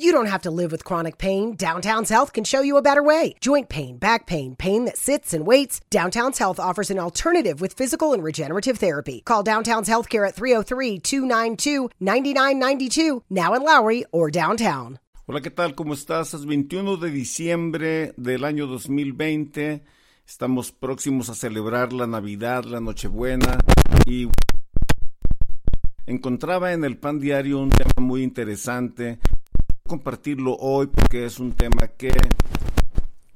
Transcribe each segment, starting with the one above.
You don't have to live with chronic pain. Downtown's Health can show you a better way. Joint pain, back pain, pain that sits and waits. Downtown's Health offers an alternative with physical and regenerative therapy. Call Downtown's Healthcare at 303 292 9992, now in Lowry or downtown. Hola, ¿qué tal? ¿Cómo estás? Es 21 de diciembre del año 2020. Estamos próximos a celebrar la Navidad, la Nochebuena y encontraba en el pan diario un tema muy interesante compartirlo hoy porque es un tema que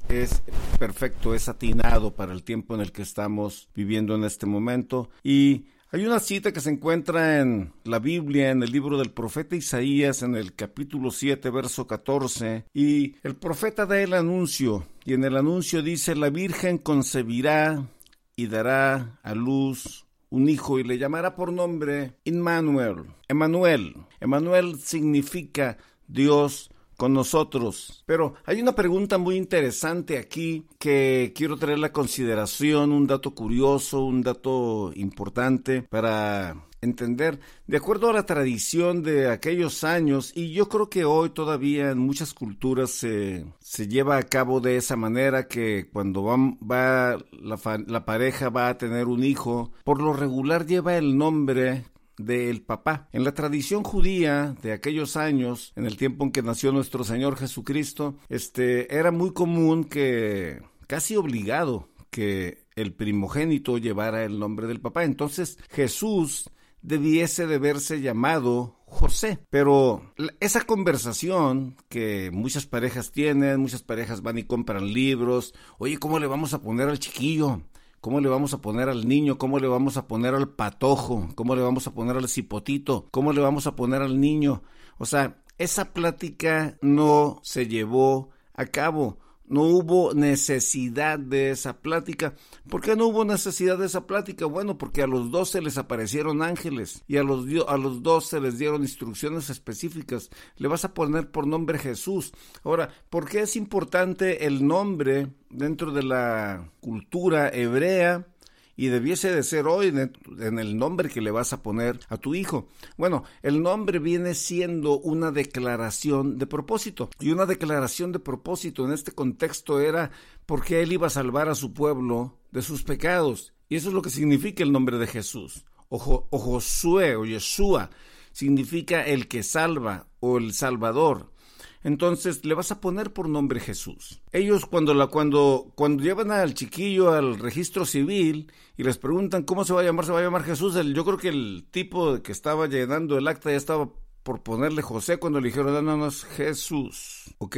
es perfecto, es atinado para el tiempo en el que estamos viviendo en este momento. Y hay una cita que se encuentra en la Biblia, en el libro del profeta Isaías, en el capítulo 7, verso 14, y el profeta da el anuncio, y en el anuncio dice, la Virgen concebirá y dará a luz un hijo y le llamará por nombre Immanuel. Emmanuel. Emmanuel significa Dios con nosotros. Pero hay una pregunta muy interesante aquí que quiero traer la consideración, un dato curioso, un dato importante para entender de acuerdo a la tradición de aquellos años y yo creo que hoy todavía en muchas culturas se, se lleva a cabo de esa manera que cuando va, la pareja va a tener un hijo por lo regular lleva el nombre del papá. En la tradición judía de aquellos años, en el tiempo en que nació nuestro Señor Jesucristo, este era muy común que casi obligado que el primogénito llevara el nombre del papá. Entonces Jesús debiese de verse llamado José. Pero esa conversación que muchas parejas tienen, muchas parejas van y compran libros, oye, ¿cómo le vamos a poner al chiquillo? ¿Cómo le vamos a poner al niño? ¿Cómo le vamos a poner al patojo? ¿Cómo le vamos a poner al cipotito? ¿Cómo le vamos a poner al niño? O sea, esa plática no se llevó a cabo. No hubo necesidad de esa plática. ¿Por qué no hubo necesidad de esa plática? Bueno, porque a los dos se les aparecieron ángeles y a los, a los dos se les dieron instrucciones específicas. Le vas a poner por nombre Jesús. Ahora, ¿por qué es importante el nombre dentro de la cultura hebrea? Y debiese de ser hoy en el nombre que le vas a poner a tu hijo. Bueno, el nombre viene siendo una declaración de propósito y una declaración de propósito en este contexto era porque él iba a salvar a su pueblo de sus pecados. Y eso es lo que significa el nombre de Jesús. O, o Josué o Yeshua significa el que salva o el salvador entonces le vas a poner por nombre Jesús. Ellos cuando la cuando cuando llevan al chiquillo al registro civil y les preguntan cómo se va a llamar, se va a llamar Jesús. yo creo que el tipo que estaba llenando el acta ya estaba por ponerle José cuando le dijeron, no, no, no es Jesús, ¿ok?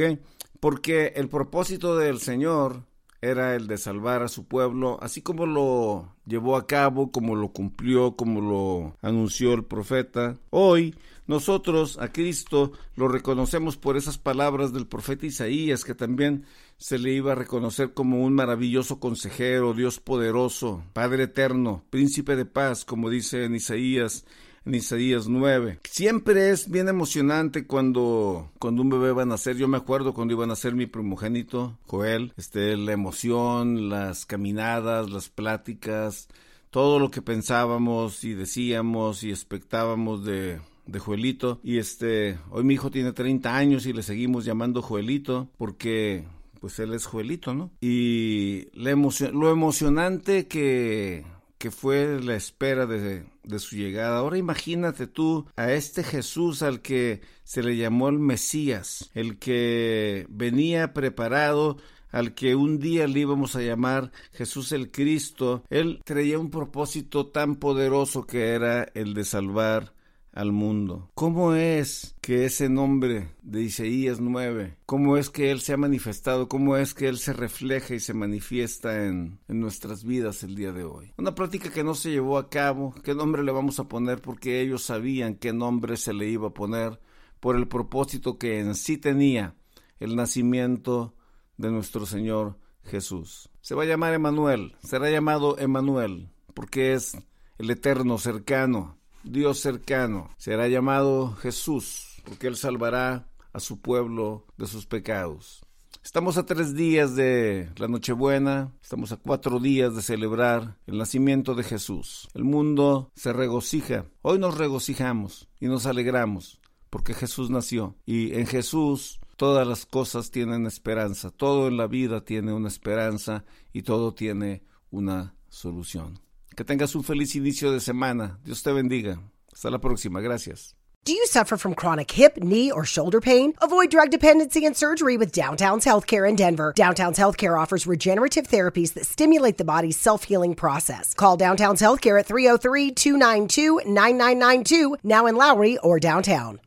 Porque el propósito del Señor era el de salvar a su pueblo, así como lo llevó a cabo, como lo cumplió, como lo anunció el profeta. Hoy nosotros a Cristo lo reconocemos por esas palabras del profeta Isaías, que también se le iba a reconocer como un maravilloso consejero, Dios poderoso, Padre eterno, príncipe de paz, como dice en Isaías en Isaías 9. Siempre es bien emocionante cuando, cuando un bebé va a nacer. Yo me acuerdo cuando iba a nacer mi primogénito, Joel, este, la emoción, las caminadas, las pláticas, todo lo que pensábamos y decíamos y expectábamos de, de Joelito. Y este, hoy mi hijo tiene 30 años y le seguimos llamando Joelito porque pues él es Joelito, ¿no? Y la lo emocionante que que fue la espera de, de, su llegada. Ahora imagínate tú a este Jesús al que se le llamó el Mesías, el que venía preparado al que un día le íbamos a llamar Jesús el Cristo, él traía un propósito tan poderoso que era el de salvar al mundo. ¿Cómo es que ese nombre de Isaías 9, cómo es que Él se ha manifestado, cómo es que Él se refleja y se manifiesta en, nuestras vidas el día de hoy? Una práctica que no se llevó a cabo, ¿qué nombre le vamos a poner? Porque ellos sabían qué nombre se le iba a poner por el propósito que en sí tenía el nacimiento de nuestro Señor Jesús. Se va a llamar Emanuel, será llamado Emanuel, porque es el eterno cercano, Dios cercano. Será llamado Jesús, porque Él salvará a su pueblo de sus pecados. Estamos a tres días de la Nochebuena, estamos a cuatro días de celebrar el nacimiento de Jesús. El mundo se regocija, hoy nos regocijamos y nos alegramos, porque Jesús nació y en Jesús todas las cosas tienen esperanza, todo en la vida tiene una esperanza y todo tiene una solución. Que tengas un feliz inicio de semana. Dios te bendiga. Hasta la próxima. Gracias. Do you suffer from chronic hip, knee, or shoulder pain? Avoid drug dependency and surgery with Downtown's Healthcare in Denver. Downtown's Healthcare offers regenerative therapies that stimulate the body's self healing process. Call Downtown's Healthcare at 303 292 9992, now in Lowry or downtown.